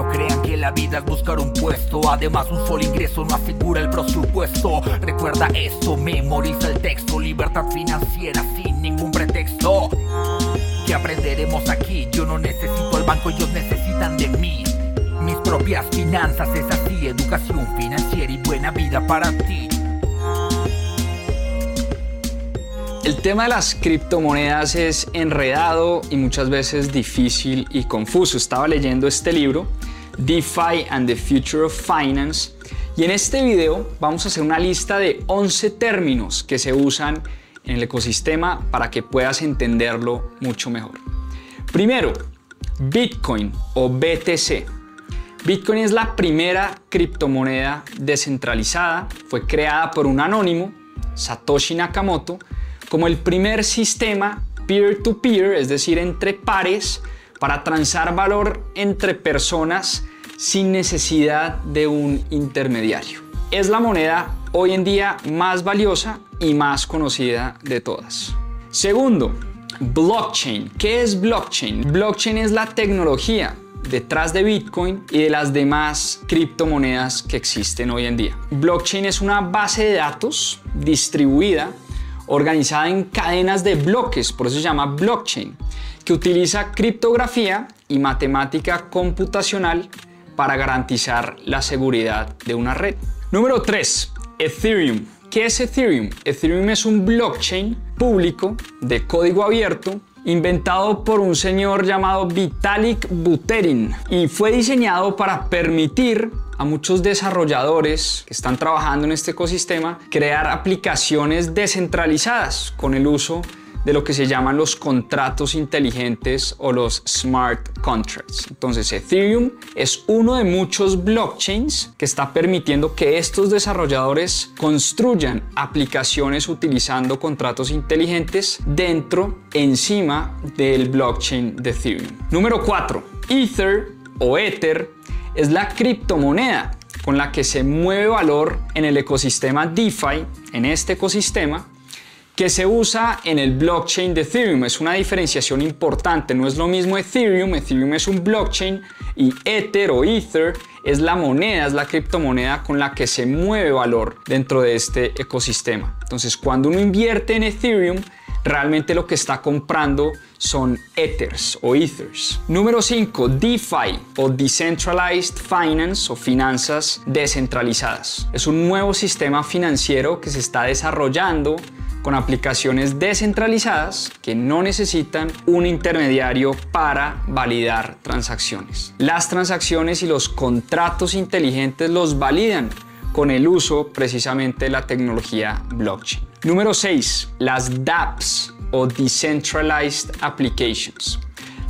No crean que la vida es buscar un puesto, además un solo ingreso no asegura el presupuesto. Recuerda esto, memoriza el texto, libertad financiera sin ningún pretexto. ¿Qué aprenderemos aquí? Yo no necesito el banco, ellos necesitan de mí. Mis propias finanzas es así, educación financiera y buena vida para ti. El tema de las criptomonedas es enredado y muchas veces difícil y confuso. Estaba leyendo este libro, DeFi and the Future of Finance, y en este video vamos a hacer una lista de 11 términos que se usan en el ecosistema para que puedas entenderlo mucho mejor. Primero, Bitcoin o BTC. Bitcoin es la primera criptomoneda descentralizada, fue creada por un anónimo, Satoshi Nakamoto, como el primer sistema peer-to-peer, es decir, entre pares, para transar valor entre personas sin necesidad de un intermediario. Es la moneda hoy en día más valiosa y más conocida de todas. Segundo, blockchain. ¿Qué es blockchain? Blockchain es la tecnología detrás de Bitcoin y de las demás criptomonedas que existen hoy en día. Blockchain es una base de datos distribuida organizada en cadenas de bloques, por eso se llama blockchain, que utiliza criptografía y matemática computacional para garantizar la seguridad de una red. Número 3. Ethereum. ¿Qué es Ethereum? Ethereum es un blockchain público de código abierto inventado por un señor llamado Vitalik Buterin y fue diseñado para permitir a muchos desarrolladores que están trabajando en este ecosistema crear aplicaciones descentralizadas con el uso de lo que se llaman los contratos inteligentes o los smart contracts. Entonces Ethereum es uno de muchos blockchains que está permitiendo que estos desarrolladores construyan aplicaciones utilizando contratos inteligentes dentro, encima del blockchain de Ethereum. Número 4. Ether o Ether es la criptomoneda con la que se mueve valor en el ecosistema DeFi, en este ecosistema, que se usa en el blockchain de Ethereum. Es una diferenciación importante, no es lo mismo Ethereum, Ethereum es un blockchain y Ether o Ether es la moneda, es la criptomoneda con la que se mueve valor dentro de este ecosistema. Entonces, cuando uno invierte en Ethereum, realmente lo que está comprando son Ethers o Ethers. Número 5, DeFi o Decentralized Finance o finanzas descentralizadas. Es un nuevo sistema financiero que se está desarrollando con aplicaciones descentralizadas que no necesitan un intermediario para validar transacciones. Las transacciones y los contratos inteligentes los validan con el uso precisamente de la tecnología blockchain. Número 6. Las dApps o Decentralized Applications.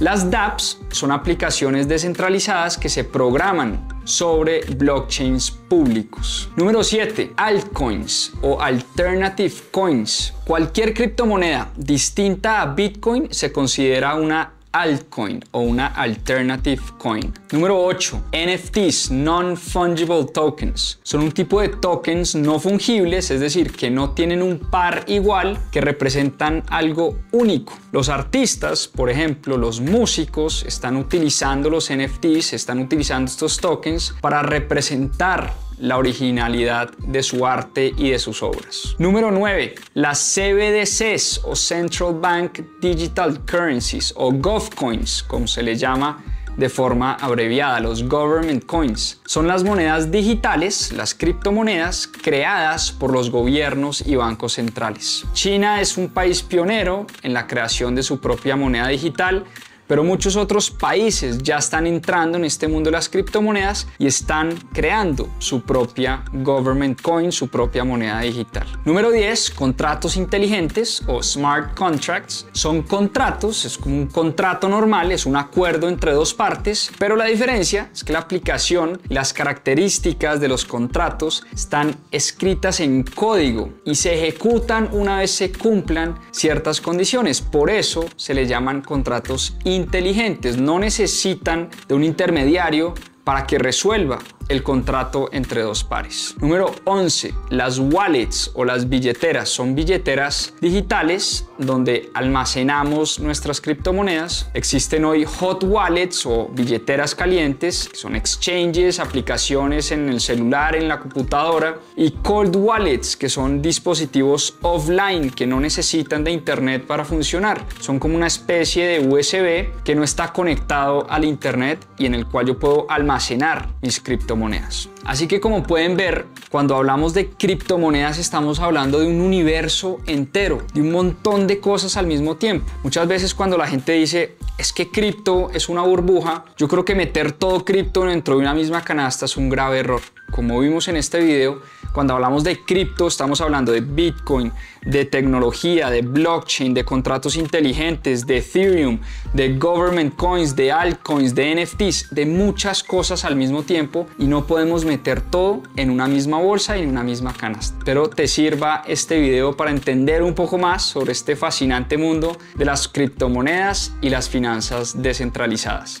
Las dApps son aplicaciones descentralizadas que se programan sobre blockchains públicos. Número 7. Altcoins o Alternative Coins. Cualquier criptomoneda distinta a Bitcoin se considera una altcoin o una alternative coin. Número 8. NFTs, non-fungible tokens. Son un tipo de tokens no fungibles, es decir, que no tienen un par igual, que representan algo único. Los artistas, por ejemplo, los músicos, están utilizando los NFTs, están utilizando estos tokens para representar la originalidad de su arte y de sus obras. Número 9. Las CBDCs o Central Bank Digital Currencies o GovCoins, como se le llama de forma abreviada, los government coins. Son las monedas digitales, las criptomonedas creadas por los gobiernos y bancos centrales. China es un país pionero en la creación de su propia moneda digital pero muchos otros países ya están entrando en este mundo de las criptomonedas y están creando su propia government coin, su propia moneda digital. Número 10, contratos inteligentes o smart contracts. Son contratos, es como un contrato normal, es un acuerdo entre dos partes, pero la diferencia es que la aplicación y las características de los contratos están escritas en código y se ejecutan una vez se cumplan ciertas condiciones. Por eso se le llaman contratos inteligentes inteligentes, no necesitan de un intermediario para que resuelva el contrato entre dos pares. Número 11. Las wallets o las billeteras son billeteras digitales donde almacenamos nuestras criptomonedas. Existen hoy hot wallets o billeteras calientes, que son exchanges, aplicaciones en el celular, en la computadora, y cold wallets, que son dispositivos offline que no necesitan de internet para funcionar. Son como una especie de USB que no está conectado al internet y en el cual yo puedo almacenar mis criptomonedas Así que como pueden ver, cuando hablamos de criptomonedas estamos hablando de un universo entero, de un montón de cosas al mismo tiempo. Muchas veces cuando la gente dice, es que cripto es una burbuja, yo creo que meter todo cripto dentro de una misma canasta es un grave error. Como vimos en este video, cuando hablamos de cripto estamos hablando de Bitcoin, de tecnología, de blockchain, de contratos inteligentes, de Ethereum, de government coins, de altcoins, de NFTs, de muchas cosas al mismo tiempo y no podemos meter todo en una misma bolsa y en una misma canasta. Pero te sirva este video para entender un poco más sobre este fascinante mundo de las criptomonedas y las finanzas descentralizadas.